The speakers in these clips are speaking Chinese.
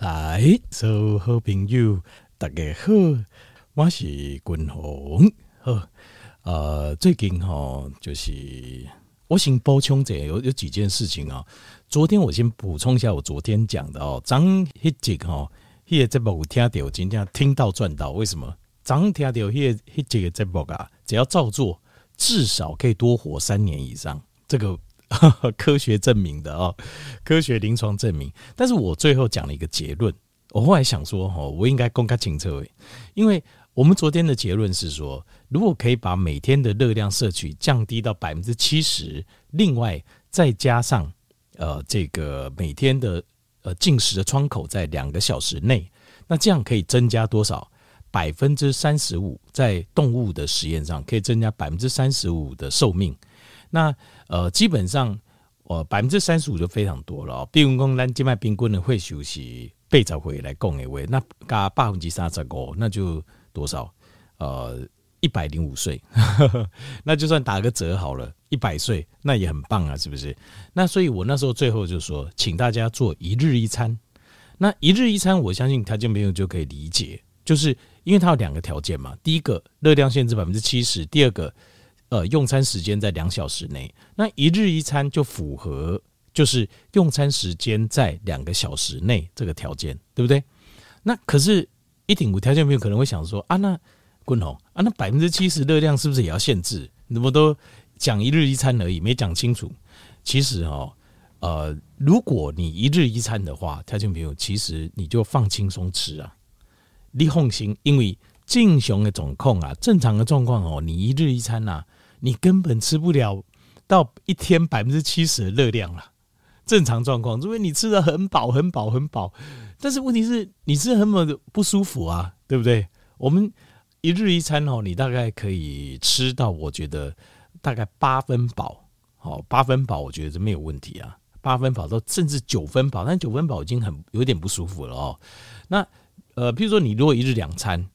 来，所有好朋友，大家好，我是君鸿。好，呃，最近哈，就是我先补充这有有几件事情啊。昨天我先补充一下，我昨天讲的哦，张一杰哈，迄个节目有听到，今天听到赚到，为什么？张听到迄个迄这个节目啊，只要照做，至少可以多活三年以上，这个。科学证明的哦，科学临床证明。但是我最后讲了一个结论，我后来想说，哦，我应该公开请这位，因为我们昨天的结论是说，如果可以把每天的热量摄取降低到百分之七十，另外再加上呃这个每天的呃进食的窗口在两个小时内，那这样可以增加多少？百分之三十五，在动物的实验上可以增加百分之三十五的寿命。那呃，基本上，呃，百分之三十五就非常多了。比如讲，咱静脉冰棍的会休息背着回来供一位，那加百分之三十五，那就多少？呃，一百零五岁，那就算打个折好了，一百岁，那也很棒啊，是不是？那所以我那时候最后就说，请大家做一日一餐。那一日一餐，我相信条件朋友就可以理解，就是因为它有两个条件嘛。第一个，热量限制百分之七十；第二个。呃，用餐时间在两小时内，那一日一餐就符合，就是用餐时间在两个小时内这个条件，对不对？那可是，一点五条件没有可能会想说啊，那滚红啊，那百分之七十热量是不是也要限制？你怎么都讲一日一餐而已，没讲清楚。其实哦，呃，如果你一日一餐的话，条件没有，其实你就放轻松吃啊，你放心，因为正常的状况啊，正常的状况哦，你一日一餐呐、啊。你根本吃不了到一天百分之七十的热量了，正常状况，除非你吃的很饱、很饱、很饱。但是问题是，你吃很饱的不舒服啊，对不对？我们一日一餐哦，你大概可以吃到，我觉得大概八分饱，好，八分饱，我觉得是没有问题啊。八分饱到甚至九分饱，但九分饱已经很有点不舒服了哦。那呃，譬如说你如果一日两餐，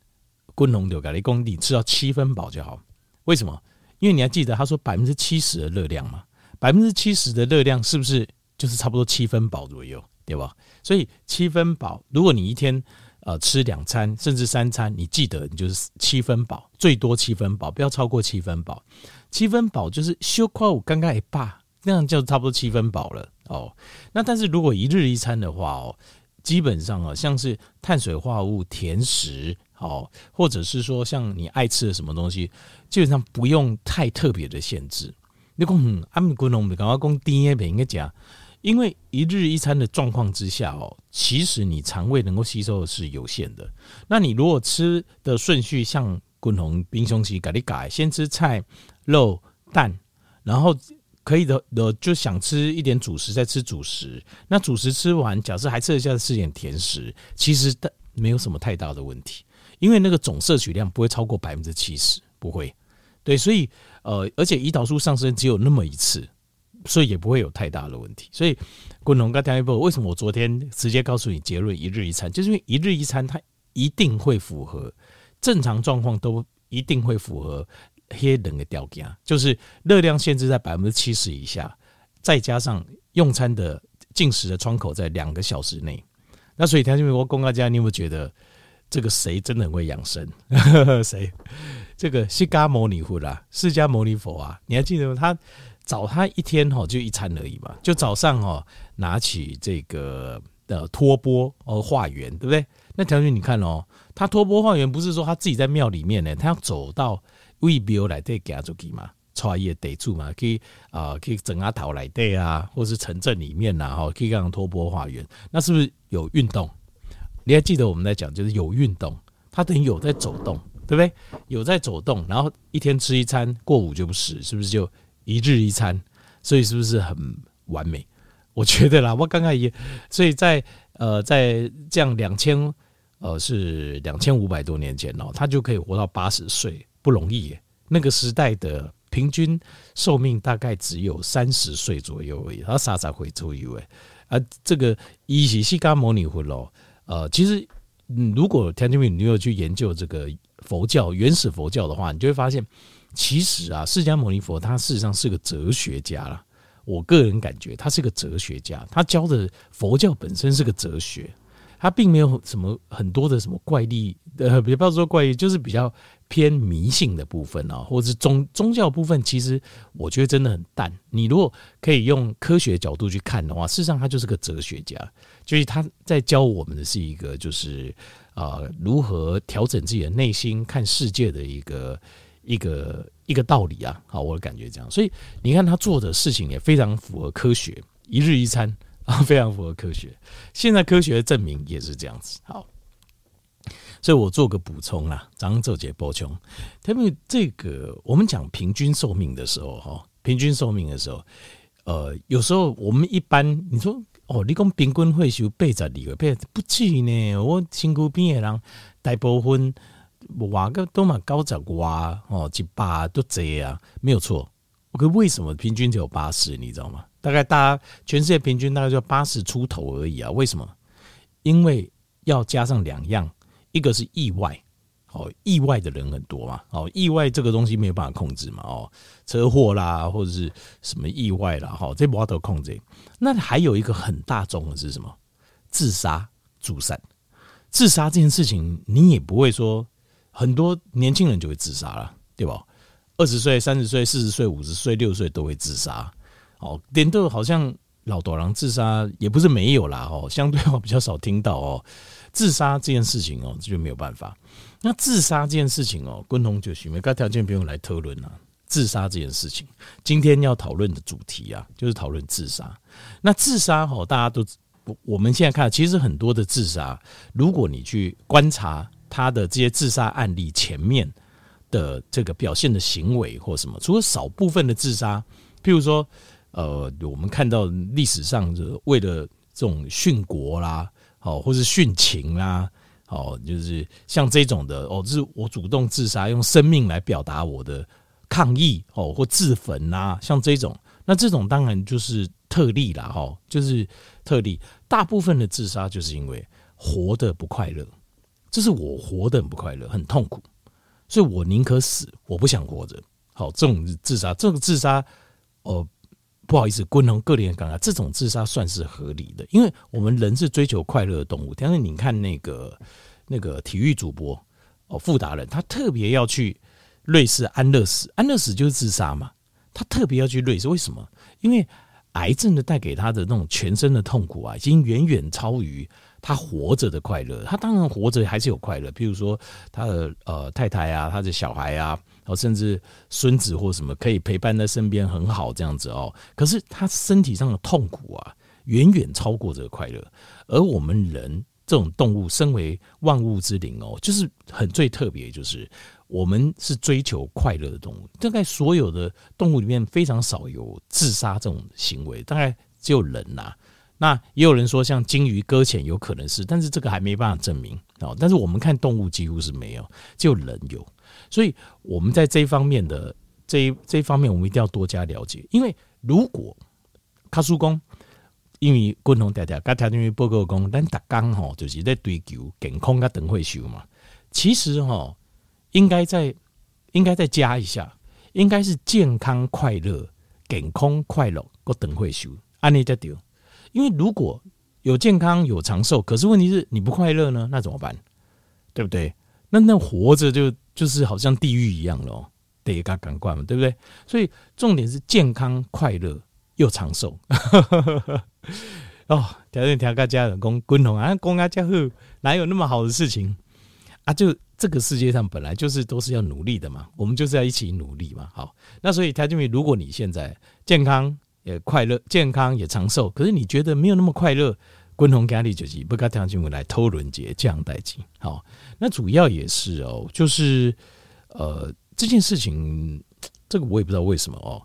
滚龙流咖喱公你吃到七分饱就好，为什么？因为你还记得他说百分之七十的热量嘛，百分之七十的热量是不是就是差不多七分饱左右，对吧？所以七分饱，如果你一天呃吃两餐甚至三餐，你记得你就是七分饱，最多七分饱，不要超过七分饱。七分饱就是修夸五刚刚一霸，那样就差不多七分饱了哦。那但是如果一日一餐的话哦，基本上啊，像是碳水化合物、甜食。好，或者是说像你爱吃的什么东西，基本上不用太特别的限制。你讲嗯，阿米古农的刚刚讲低一点应该讲，因为一日一餐的状况之下哦，其实你肠胃能够吸收的是有限的。那你如果吃的顺序像古农冰兄期改一改，先吃菜、肉、蛋，然后可以的的就想吃一点主食，再吃主食。那主食吃完，假设还吃得下吃点甜食，其实的没有什么太大的问题。因为那个总摄取量不会超过百分之七十，不会，对，所以呃，而且胰岛素上升只有那么一次，所以也不会有太大的问题。所以，滚龙跟听一波，为什么我昨天直接告诉你结论一日一餐，就是因为一日一餐它一定会符合正常状况，都一定会符合黑人的条件，就是热量限制在百分之七十以下，再加上用餐的进食的窗口在两个小时内。那所以，听一波，公告家，你有没有觉得？这个谁真的很会养生？谁？这个释迦牟尼佛啦，释迦牟尼佛啊，你还记得吗？他早他一天哈就一餐而已嘛，就早上哈拿起这个的托钵哦化缘，对不对？那条件你看哦，他托钵化缘不是说他自己在庙里面呢，他要走到位庙来对给他做给嘛，穿越得住嘛，可以啊，可以整阿桃来对啊，或是城镇里面呐哈，可以让托钵化缘，那是不是有运动？你还记得我们在讲，就是有运动，他等于有在走动，对不对？有在走动，然后一天吃一餐，过午就不食，是不是就一日一餐？所以是不是很完美？我觉得啦，我刚刚也，所以在呃，在这样两千呃是两千五百多年前哦，他就可以活到八十岁，不容易耶。那个时代的平均寿命大概只有三十岁左右而已，他傻傻会左右哎，啊，这个伊是释迦牟尼佛喽。呃，其实，嗯，如果 t a n i m 你有去研究这个佛教原始佛教的话，你就会发现，其实啊，释迦牟尼佛他事实上是个哲学家啦。我个人感觉他是个哲学家，他教的佛教本身是个哲学。它并没有什么很多的什么怪力，呃，别不要说怪力，就是比较偏迷信的部分啊，或者是宗宗教部分，其实我觉得真的很淡。你如果可以用科学角度去看的话，事实上他就是个哲学家，就是他在教我们的是一个，就是啊，如何调整自己的内心看世界的一个一个一个道理啊。好，我感觉这样，所以你看他做的事情也非常符合科学，一日一餐。啊，非常符合科学。现在科学证明也是这样子。好，所以我做个补充啦，张周杰补充。他们这个，我们讲平均寿命的时候，哈，平均寿命的时候，呃，有时候我们一般你说哦，你讲平均会寿八十二个，不至于呢。我身躯边的人大部分活个都嘛高十外哦，一百都这样，没有错。可为什么平均只有八十？你知道吗？大概大家全世界平均大概就八十出头而已啊？为什么？因为要加上两样，一个是意外，哦，意外的人很多嘛，哦，意外这个东西没有办法控制嘛，哦，车祸啦或者是什么意外啦，哈，这不都控制。那还有一个很大众的是什么？自杀、自杀、自杀这件事情，你也不会说很多年轻人就会自杀了，对吧？二十岁、三十岁、四十岁、五十岁、六十岁都会自杀。哦，点都好像老多人自杀也不是没有啦，哦，相对我比较少听到哦，自杀这件事情哦，这就没有办法。那自杀这件事情哦，共同就许没个条件不用来讨论了。自杀这件事情，今天要讨论的主题啊，就是讨论自杀。那自杀哦，大家都我们现在看，其实很多的自杀，如果你去观察他的这些自杀案例前面的这个表现的行为或什么，除了少部分的自杀，譬如说。呃，我们看到历史上，为了这种殉国啦，好，或是殉情啦，好，就是像这种的，哦，就是我主动自杀，用生命来表达我的抗议，哦，或自焚呐，像这种，那这种当然就是特例啦，哈，就是特例。大部分的自杀就是因为活得不快乐，这是我活得很不快乐，很痛苦，所以我宁可死，我不想活着。好，这种自杀，这个自杀，呃。不好意思，共同个人刚刚这种自杀算是合理的，因为我们人是追求快乐的动物。但是你看那个那个体育主播哦，富达人，他特别要去瑞士安乐死，安乐死就是自杀嘛。他特别要去瑞士，为什么？因为癌症的带给他的那种全身的痛苦啊，已经远远超于他活着的快乐。他当然活着还是有快乐，譬如说他的呃太太啊，他的小孩啊。哦，甚至孙子或什么可以陪伴在身边，很好这样子哦。可是他身体上的痛苦啊，远远超过这个快乐。而我们人这种动物，身为万物之灵哦，就是很最特别，就是我们是追求快乐的动物。大概所有的动物里面，非常少有自杀这种行为，大概只有人呐。那也有人说，像鲸鱼搁浅有可能是，但是这个还没办法证明哦。但是我们看动物几乎是没有，只有人有。所以，我们在这一方面的这一这一方面，我们一定要多加了解。因为如果卡叔公，因为共同大家刚才因为报告讲，咱大刚吼就是在追求健康跟长寿嘛。其实哈，应该再应该再加一下，应该是健康快乐、健康快乐跟长寿，按你在丢。因为如果有健康有长寿，可是问题是你不快乐呢，那怎么办？对不对？那那活着就。就是好像地狱一样咯，得嘎感官嘛，对不对？所以重点是健康、快乐又长寿。哦，条件条个家人工滚红啊，公家家户哪有那么好的事情啊？就这个世界上本来就是都是要努力的嘛，我们就是要一起努力嘛。好，那所以条件如果你现在健康也快乐，健康也长寿，可是你觉得没有那么快乐。共同压力就是不跟条件来偷轮节这样代志。好，那主要也是哦，就是呃这件事情，这个我也不知道为什么哦。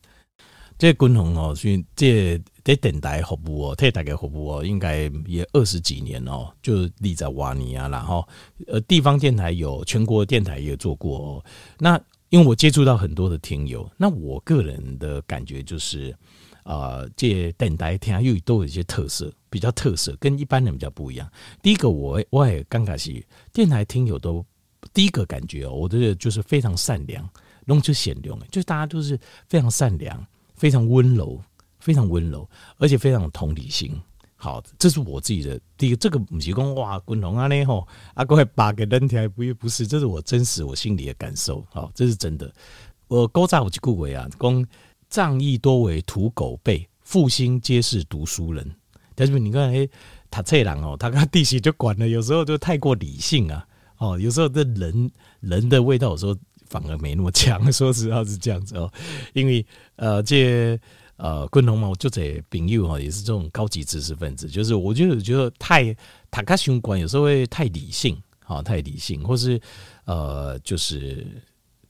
这共同哦，所以这得电台服务哦，替大家服务哦，应该也二十几年哦，就立在瓦尼啊，然后呃地方电台有，全国电台也做过哦。那因为我接触到很多的听友，那我个人的感觉就是。啊、呃，这电台听又都有一些特色，比较特色，跟一般人比较不一样。第一个我，我也刚开始电台听友都第一个感觉哦，我觉得就是非常善良，弄出显亮，就是大家都是非常善良，非常温柔，非常温柔，而且非常有同理心，好，这是我自己的第一个，这个不是讲哇，滚龙啊那吼，啊各位八个人条不不是，这是我真实我心里的感受，好，这是真的。我高炸我就顾为啊，讲仗义多为屠狗辈，负心皆是读书人。但是你看，哎，他这人哦，他跟弟媳就管了，有时候就太过理性啊，哦，有时候这人人的味道，有时候反而没那么强。说实话是这样子哦，因为呃这。呃，共同嘛，我就这朋友哈，也是这种高级知识分子。就是我就是觉得太塔卡雄管有时候会太理性，哈，太理性，或是呃，就是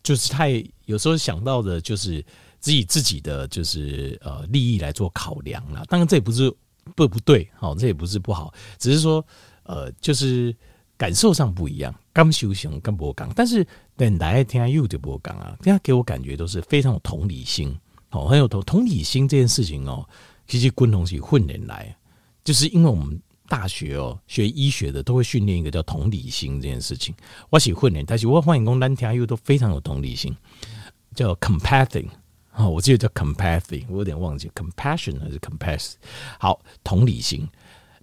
就是太有时候想到的，就是自己自己的就是呃利益来做考量了。当然这也不是不不对，好，这也不是不好，只是说呃，就是感受上不一样。刚修行刚不刚，但是等来听又就不刚啊，这样给我感觉都是非常有同理心。哦，很有同同理心这件事情哦，其实共同是混人来，就是因为我们大学哦学医学的都会训练一个叫同理心这件事情。我喜训练，但是我欢迎工单听又都非常有同理心，叫 compassion 哦，我记得叫 compassion，我有点忘记 compassion 还是 compass。好，同理心。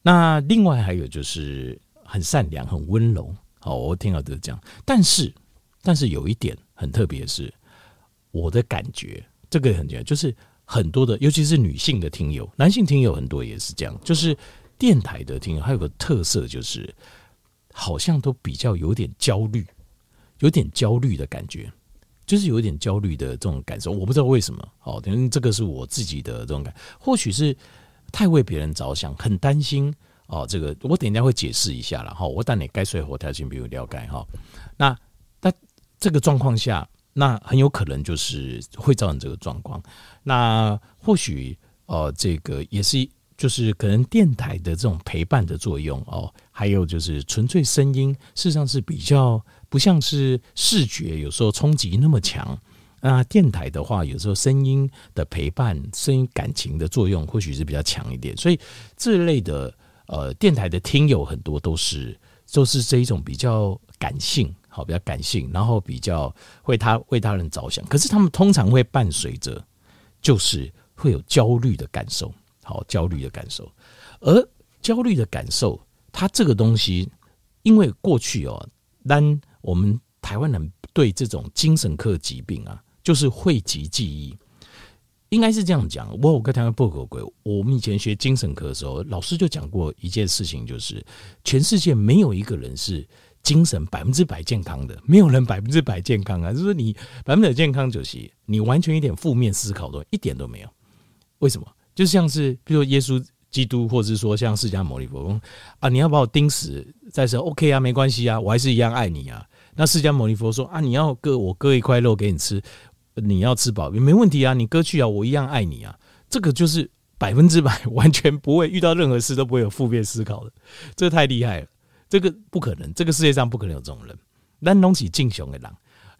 那另外还有就是很善良、很温柔。好，我听到都是这样，但是但是有一点很特别是我的感觉。这个很简单，就是很多的，尤其是女性的听友，男性听友很多也是这样。就是电台的听友，还有个特色，就是好像都比较有点焦虑，有点焦虑的感觉，就是有一点焦虑的这种感受。我不知道为什么，哦，等于这个是我自己的这种感，或许是太为别人着想，很担心哦。这个我等一下会解释一下了哈。我等你该睡后条件比如了解哈。那那这个状况下。那很有可能就是会造成这个状况。那或许呃，这个也是就是可能电台的这种陪伴的作用哦，还有就是纯粹声音，事实上是比较不像是视觉有时候冲击那么强。那电台的话，有时候声音的陪伴、声音感情的作用，或许是比较强一点。所以这类的呃，电台的听友很多都是都是这一种比较感性。好，比较感性，然后比较为他为他人着想，可是他们通常会伴随着，就是会有焦虑的感受，好，焦虑的感受，而焦虑的感受，它这个东西，因为过去哦，单我们台湾人对这种精神科疾病啊，就是讳疾忌医，应该是这样讲。我有跟台湾报告过，我们以前学精神科的时候，老师就讲过一件事情，就是全世界没有一个人是。精神百分之百健康的，没有人百分之百健康啊！就是说你百分之百健康，就是你完全一点负面思考都一点都没有。为什么？就像是比如说耶稣基督，或者是说像释迦牟尼佛啊，你要把我钉死再说，OK 啊，没关系啊，我还是一样爱你啊。那释迦牟尼佛说啊，你要割我割一块肉给你吃，你要吃饱也没问题啊，你割去啊，我一样爱你啊。这个就是百分之百完全不会遇到任何事都不会有负面思考的，这太厉害了。这个不可能，这个世界上不可能有这种人。咱拢是正常的人，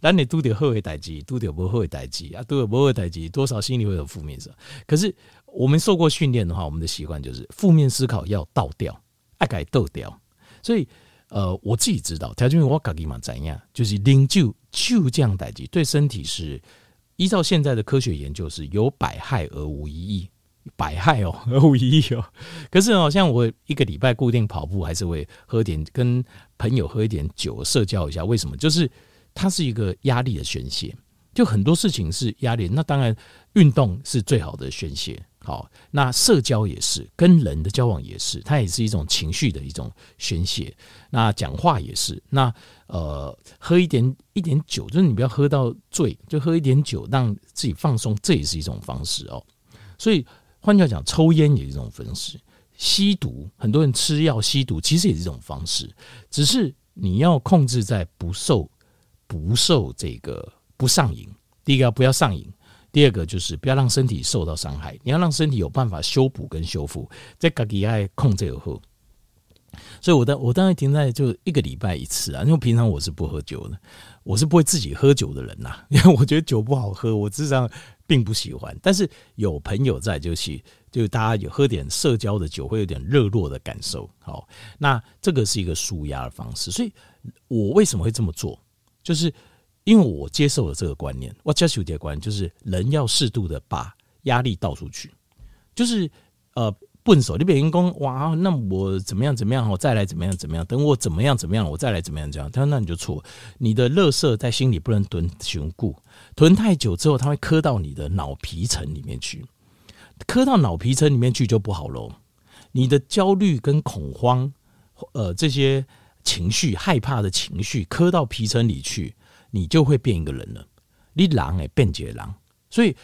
咱你拄到好的代志，拄到不好的代志啊，拄到不好的代志，多少心里会有负面思考。可是我们受过训练的话，我们的习惯就是负面思考要倒掉，爱改倒掉。所以，呃，我自己知道，条件我自己嘛怎样，就是零酒酒这样代志，对身体是依照现在的科学研究是有百害而无一益。百害哦，无一益哦。可是哦，像我一个礼拜固定跑步，还是会喝点跟朋友喝一点酒，社交一下。为什么？就是它是一个压力的宣泄，就很多事情是压力。那当然，运动是最好的宣泄。好，那社交也是，跟人的交往也是，它也是一种情绪的一种宣泄。那讲话也是。那呃，喝一点一点酒，就是你不要喝到醉，就喝一点酒，让自己放松，这也是一种方式哦。所以。换句话讲，抽烟也是一种方式，吸毒，很多人吃药吸毒，其实也是一种方式，只是你要控制在不受不受这个不上瘾。第一个不要上瘾，第二个就是不要让身体受到伤害。你要让身体有办法修补跟修复，在自己爱控制以后。所以我当我当然停在就一个礼拜一次啊，因为平常我是不喝酒的，我是不会自己喝酒的人呐，因为我觉得酒不好喝，我至少。并不喜欢，但是有朋友在，就是就大家有喝点社交的酒，会有点热络的感受。好，那这个是一个舒压的方式。所以我为什么会这么做？就是因为我接受了这个观念。我接受这个观念，就是人要适度的把压力倒出去，就是呃，笨手，你别人讲哇，那我怎么样怎么样，我再来怎么样怎么样，等我怎么样怎么样，我再来怎么样这样。他说那你就错，你的乐色在心里不能囤熊固，囤太久之后，它会磕到你的脑皮层里面去，磕到脑皮层里面去就不好喽。你的焦虑跟恐慌，呃，这些情绪、害怕的情绪磕到皮层里去，你就会变一个人了。你狼哎，变解狼，所以。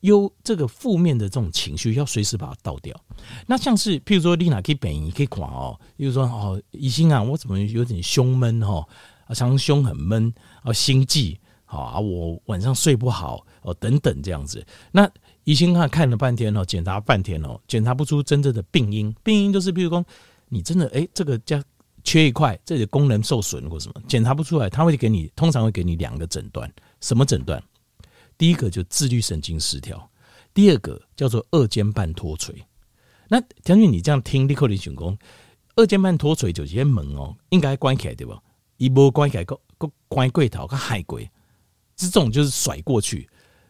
有这个负面的这种情绪，要随时把它倒掉。那像是譬如说，你哪可以本意可以垮哦，比如说哦，疑心啊，我怎么有点胸闷哈？啊，常常胸很闷啊，心悸好啊，我晚上睡不好哦，等等这样子。那疑心看看了半天哦，检查半天哦，检查不出真正的病因。病因就是，譬如说你真的哎，这个叫缺一块，这里功能受损或什么，检查不出来，他会给你通常会给你两个诊断，什么诊断？第一个就自律神经失调，第二个叫做二尖瓣脱垂。那将军，你这样听立刻灵选功，二尖瓣脱垂就是些门哦，应该关起来对吧？一波关起来，个个关柜头，个海龟，这种就是甩过去。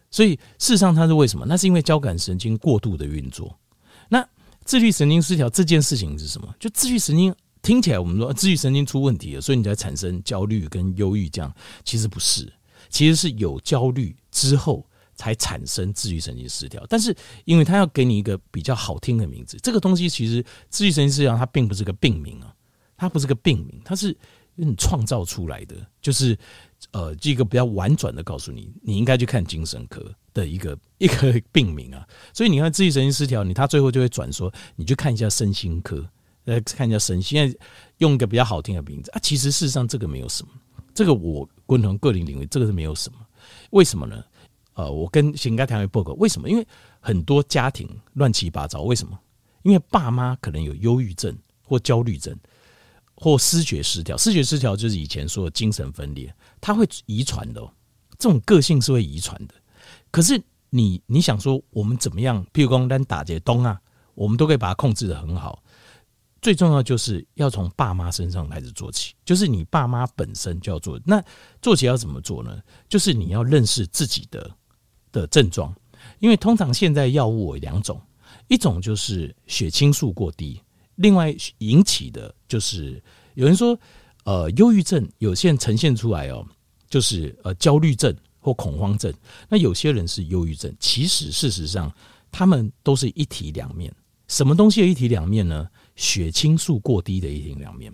所以事实上它是为什么？那是因为交感神经过度的运作。那自律神经失调这件事情是什么？就自律神经听起来我们说自愈神经出问题了，所以你才产生焦虑跟忧郁这样，其实不是。其实是有焦虑之后才产生自愈神经失调，但是因为他要给你一个比较好听的名字，这个东西其实自愈神经失调它并不是个病名啊，它不是个病名，它是你创造出来的，就是呃，这个比较婉转的告诉你，你应该去看精神科的一个 一个病名啊。所以你看自愈神经失调，你他最后就会转说，你去看一下身心科，来看一下神，现在用一个比较好听的名字啊，其实事实上这个没有什么。这个我共同个人领域，这个是没有什么。为什么呢？呃，我跟新该谈报告，为什么？因为很多家庭乱七八糟。为什么？因为爸妈可能有忧郁症或焦虑症或思觉失调。思觉失调就是以前说的精神分裂，它会遗传的。这种个性是会遗传的。可是你你想说，我们怎么样？譬如说，单打劫东啊，我们都可以把它控制的很好。最重要就是要从爸妈身上开始做起，就是你爸妈本身就要做。那做起要怎么做呢？就是你要认识自己的的症状，因为通常现在药物有两种，一种就是血清素过低，另外引起的就是有人说，呃，忧郁症有些人呈现出来哦，就是呃焦虑症或恐慌症，那有些人是忧郁症，其实事实上他们都是一体两面。什么东西有一体两面呢？血清素过低的一体两面。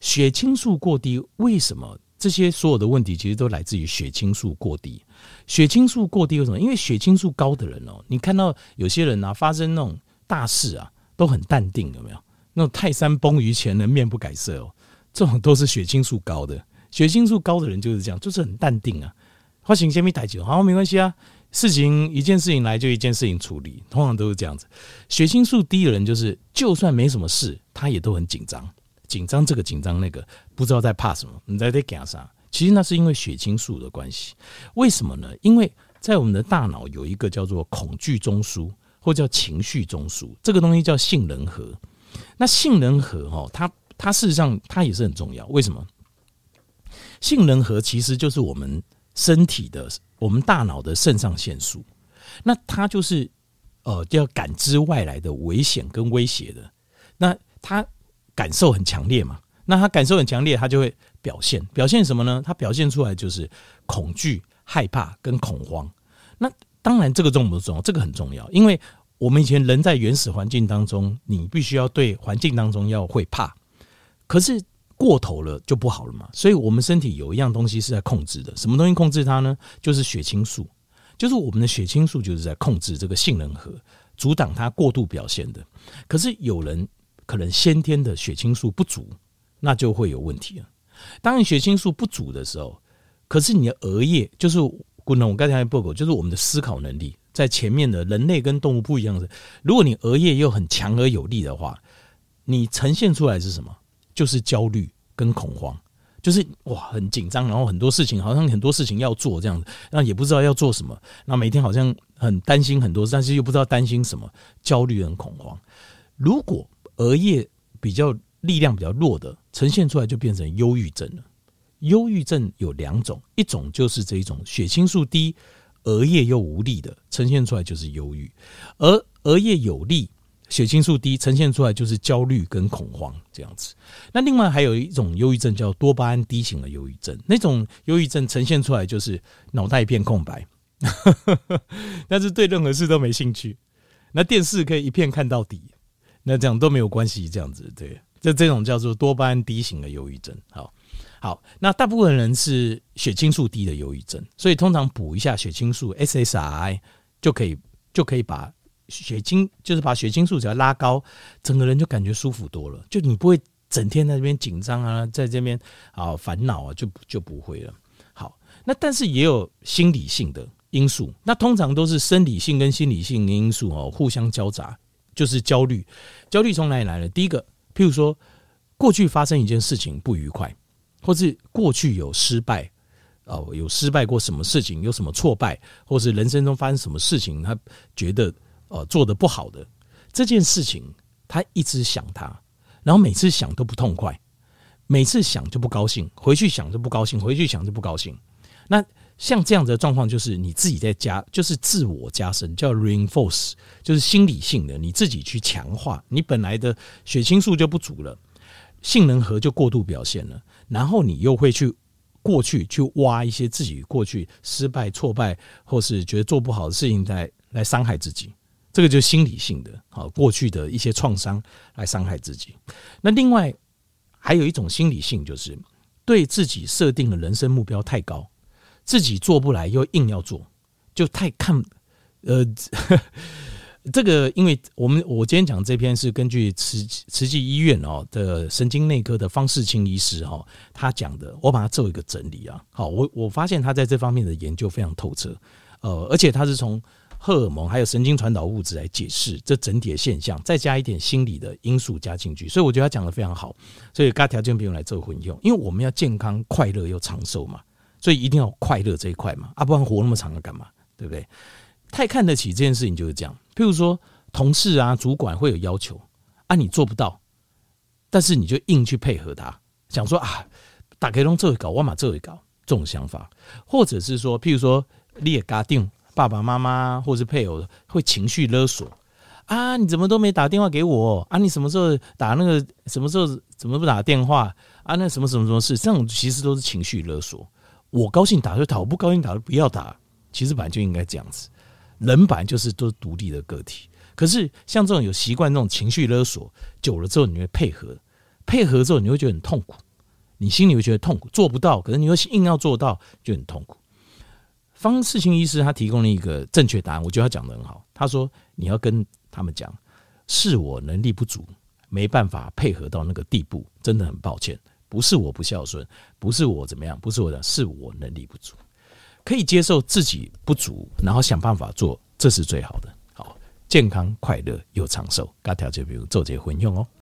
血清素过低，为什么这些所有的问题其实都来自于血清素过低？血清素过低为什么？因为血清素高的人哦，你看到有些人啊，发生那种大事啊，都很淡定，有没有？那种泰山崩于前人面不改色哦，这种都是血清素高的。血清素高的人就是这样，就是很淡定啊。发生什么代志，好，没关系啊。事情一件事情来就一件事情处理，通常都是这样子。血清素低的人就是，就算没什么事，他也都很紧张，紧张这个紧张那个，不知道在怕什么。你在这干啥？其实那是因为血清素的关系。为什么呢？因为在我们的大脑有一个叫做恐惧中枢，或叫情绪中枢，这个东西叫杏仁核。那杏仁核哈，它它事实上它也是很重要。为什么？杏仁核其实就是我们身体的。我们大脑的肾上腺素，那它就是呃，就要感知外来的危险跟威胁的。那它感受很强烈嘛？那它感受很强烈，它就会表现。表现什么呢？它表现出来就是恐惧、害怕跟恐慌。那当然，这个重不重要？这个很重要，因为我们以前人在原始环境当中，你必须要对环境当中要会怕。可是。过头了就不好了嘛，所以我们身体有一样东西是在控制的，什么东西控制它呢？就是血清素，就是我们的血清素就是在控制这个杏仁核，阻挡它过度表现的。可是有人可能先天的血清素不足，那就会有问题了。当你血清素不足的时候，可是你的额叶就是，古能我刚才报告，就是我们的思考能力，在前面的人类跟动物不一样的，如果你额叶又很强而有力的话，你呈现出来是什么？就是焦虑跟恐慌，就是哇很紧张，然后很多事情好像很多事情要做这样子，那也不知道要做什么，那每天好像很担心很多，但是又不知道担心什么，焦虑跟恐慌。如果额叶比较力量比较弱的，呈现出来就变成忧郁症了。忧郁症有两种，一种就是这一种血清素低，额叶又无力的，呈现出来就是忧郁；而额叶有力。血清素低，呈现出来就是焦虑跟恐慌这样子。那另外还有一种忧郁症叫多巴胺低型的忧郁症，那种忧郁症呈现出来就是脑袋一片空白，但是对任何事都没兴趣。那电视可以一片看到底，那这样都没有关系，这样子对。这这种叫做多巴胺低型的忧郁症。好，好，那大部分人是血清素低的忧郁症，所以通常补一下血清素 SSI 就可以就可以把血清就是把血清素只要拉高，整个人就感觉舒服多了，就你不会整天在这边紧张啊，在这边啊烦恼啊，就就不会了。好，那但是也有心理性的因素，那通常都是生理性跟心理性的因素哦互相交杂，就是焦虑。焦虑从哪里来的？第一个。譬如说，过去发生一件事情不愉快，或是过去有失败，哦，有失败过什么事情，有什么挫败，或是人生中发生什么事情，他觉得呃做的不好的这件事情，他一直想他，然后每次想都不痛快，每次想就不高兴，回去想就不高兴，回去想就不高兴，那。像这样子的状况，就是你自己在加，就是自我加深，叫 reinforce，就是心理性的，你自己去强化，你本来的血清素就不足了，性能核就过度表现了，然后你又会去过去去挖一些自己过去失败、挫败，或是觉得做不好的事情来来伤害自己，这个就是心理性的，好，过去的一些创伤来伤害自己。那另外还有一种心理性，就是对自己设定的人生目标太高。自己做不来又硬要做，就太看，呃，这个，因为我们我今天讲这篇是根据慈慈济医院哦的神经内科的方世清医师哦他讲的，我把它做一个整理啊。好，我我发现他在这方面的研究非常透彻，呃，而且他是从荷尔蒙还有神经传导物质来解释这整体的现象，再加一点心理的因素加进去，所以我觉得他讲的非常好。所以大家条件不用来做混用，因为我们要健康、快乐又长寿嘛。所以一定要快乐这一块嘛，啊，不然活那么长了干嘛？对不对？太看得起这件事情就是这样。譬如说，同事啊、主管会有要求啊，你做不到，但是你就硬去配合他，想说啊，大家都这一搞，我马这一搞，这种想法，或者是说，譬如说，你也搞定爸爸妈妈或是配偶会情绪勒索啊，你怎么都没打电话给我啊？你什么时候打那个？什么时候怎么不打电话啊？那什么什么什么事？这种其实都是情绪勒索。我高兴打就打，我不高兴打就不要打。其实本来就应该这样子，人本来就是都是独立的个体。可是像这种有习惯这种情绪勒索，久了之后你会配合，配合之后你会觉得很痛苦，你心里会觉得痛苦，做不到，可是你又硬要做到，就很痛苦。方世清医师他提供了一个正确答案，我觉得他讲得很好。他说你要跟他们讲，是我能力不足，没办法配合到那个地步，真的很抱歉。不是我不孝顺，不是我怎么样，不是我的，是我能力不足，可以接受自己不足，然后想办法做，这是最好的。好，健康快乐又长寿，大家条件比如做结婚用哦。